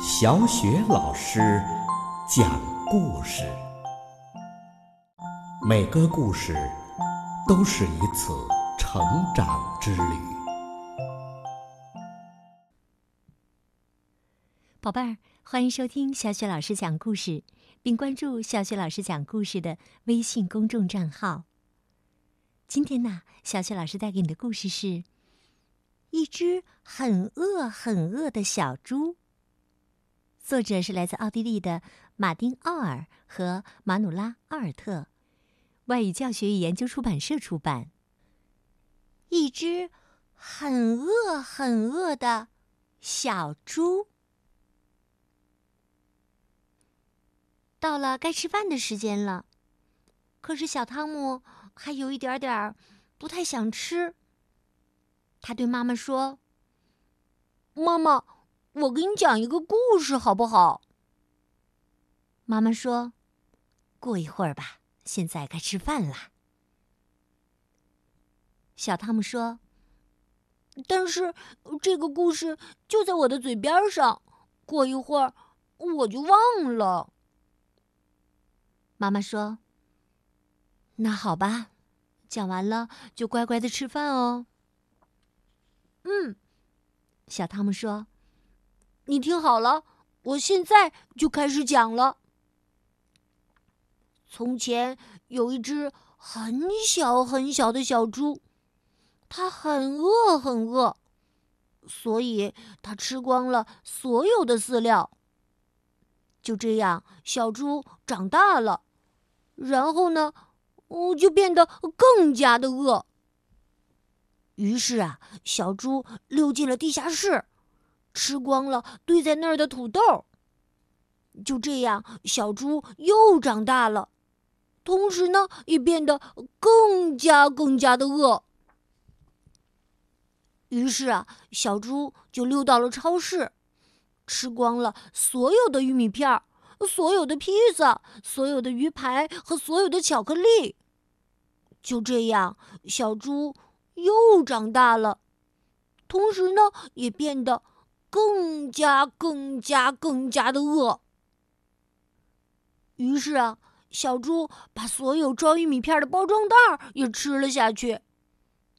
小雪老师讲故事，每个故事都是一次成长之旅。宝贝儿，欢迎收听小雪老师讲故事，并关注小雪老师讲故事的微信公众账号。今天呢，小雪老师带给你的故事是一只很饿很饿的小猪。作者是来自奥地利的马丁·奥尔和马努拉·奥尔特，外语教学与研究出版社出版。一只很饿很饿的小猪。到了该吃饭的时间了，可是小汤姆还有一点点不太想吃。他对妈妈说：“妈妈。”我给你讲一个故事，好不好？妈妈说：“过一会儿吧，现在该吃饭了。”小汤姆说：“但是这个故事就在我的嘴边上，过一会儿我就忘了。”妈妈说：“那好吧，讲完了就乖乖的吃饭哦。”嗯，小汤姆说。你听好了，我现在就开始讲了。从前有一只很小很小的小猪，它很饿很饿，所以它吃光了所有的饲料。就这样，小猪长大了，然后呢，哦，就变得更加的饿。于是啊，小猪溜进了地下室。吃光了堆在那儿的土豆。就这样，小猪又长大了，同时呢，也变得更加更加的饿。于是啊，小猪就溜到了超市，吃光了所有的玉米片儿、所有的披萨、所有的鱼排和所有的巧克力。就这样，小猪又长大了，同时呢，也变得。更加、更加、更加的饿。于是啊，小猪把所有装玉米片的包装袋也吃了下去，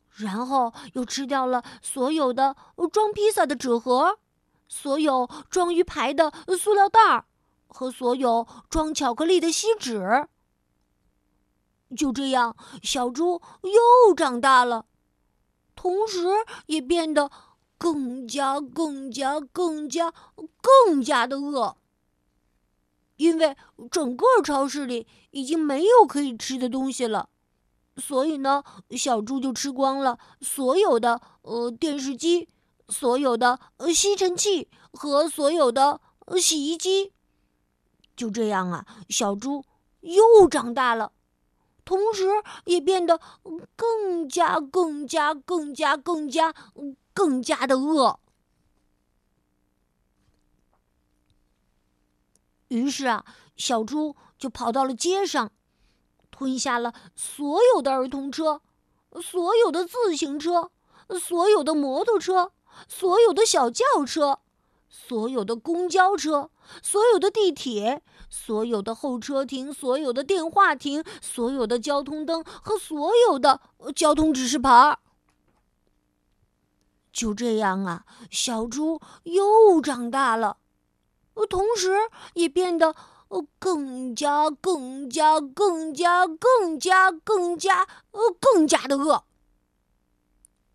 然后又吃掉了所有的装披萨的纸盒，所有装鱼排的塑料袋和所有装巧克力的锡纸。就这样，小猪又长大了，同时也变得。更加、更加、更加、更加的饿，因为整个超市里已经没有可以吃的东西了，所以呢，小猪就吃光了所有的呃电视机、所有的呃吸尘器和所有的洗衣机。就这样啊，小猪又长大了，同时也变得更加、更加、更加、更加。更加的饿，于是啊，小猪就跑到了街上，吞下了所有的儿童车、所有的自行车、所有的摩托车、所有的小轿车、所有的公交车、所有的地铁、所有的候车亭、所有的电话亭、所有的交通灯和所有的交通指示牌儿。就这样啊，小猪又长大了，同时也变得更加、更加、更加、更加、更加、呃更加的饿。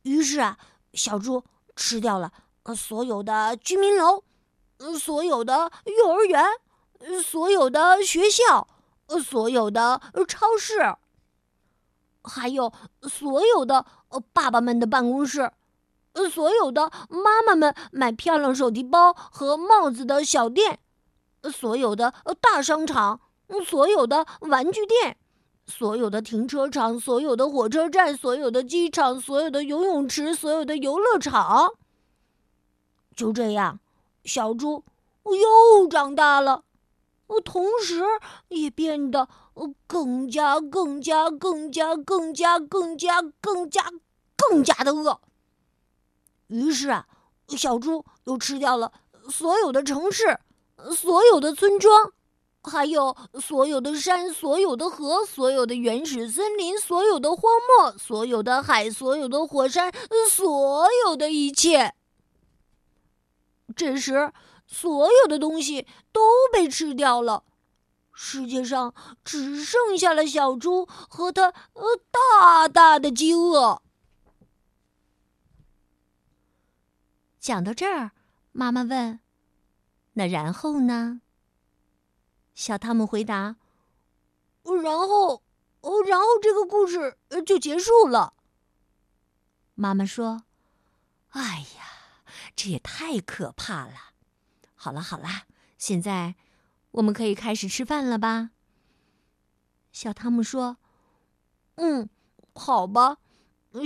于是啊，小猪吃掉了所有的居民楼，所有的幼儿园，所有的学校，所有的超市，还有所有的爸爸们的办公室。呃，所有的妈妈们买漂亮手提包和帽子的小店，所有的大商场，所有的玩具店，所有的停车场，所有的火车站，所有的机场，所有的游泳池，所有的游乐场。就这样，小猪又长大了，同时也变得更加、更加、更加、更加、更加、更加、更加的饿。于是啊，小猪又吃掉了所有的城市，所有的村庄，还有所有的山，所有的河，所有的原始森林，所有的荒漠，所有的海，所有的火山，所有的一切。这时，所有的东西都被吃掉了，世界上只剩下了小猪和它呃大大的饥饿。讲到这儿，妈妈问：“那然后呢？”小汤姆回答：“然后，哦，然后这个故事就结束了。”妈妈说：“哎呀，这也太可怕了！好了好了，现在我们可以开始吃饭了吧？”小汤姆说：“嗯，好吧，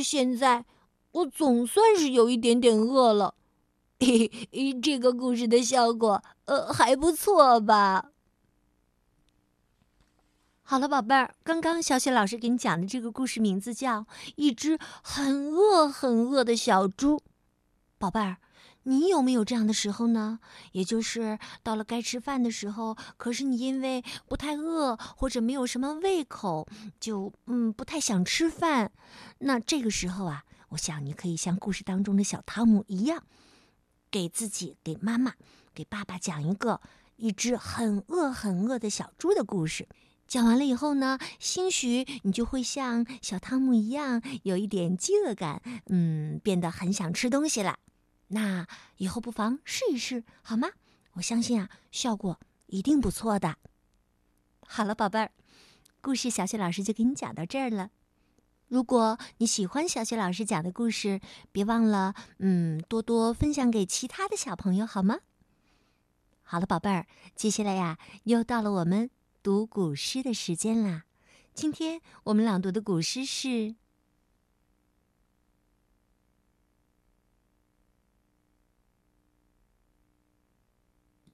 现在我总算是有一点点饿了。” 嘿嘿，这个故事的效果，呃，还不错吧？好了，宝贝儿，刚刚小雪老师给你讲的这个故事名字叫《一只很饿很饿的小猪》。宝贝儿，你有没有这样的时候呢？也就是到了该吃饭的时候，可是你因为不太饿或者没有什么胃口，就嗯不太想吃饭。那这个时候啊，我想你可以像故事当中的小汤姆一样。给自己、给妈妈、给爸爸讲一个一只很饿很饿的小猪的故事。讲完了以后呢，兴许你就会像小汤姆一样，有一点饥饿感，嗯，变得很想吃东西了。那以后不妨试一试，好吗？我相信啊，效果一定不错的。好了，宝贝儿，故事小雪老师就给你讲到这儿了。如果你喜欢小雪老师讲的故事，别忘了，嗯，多多分享给其他的小朋友，好吗？好了，宝贝儿，接下来呀，又到了我们读古诗的时间啦。今天我们朗读的古诗是《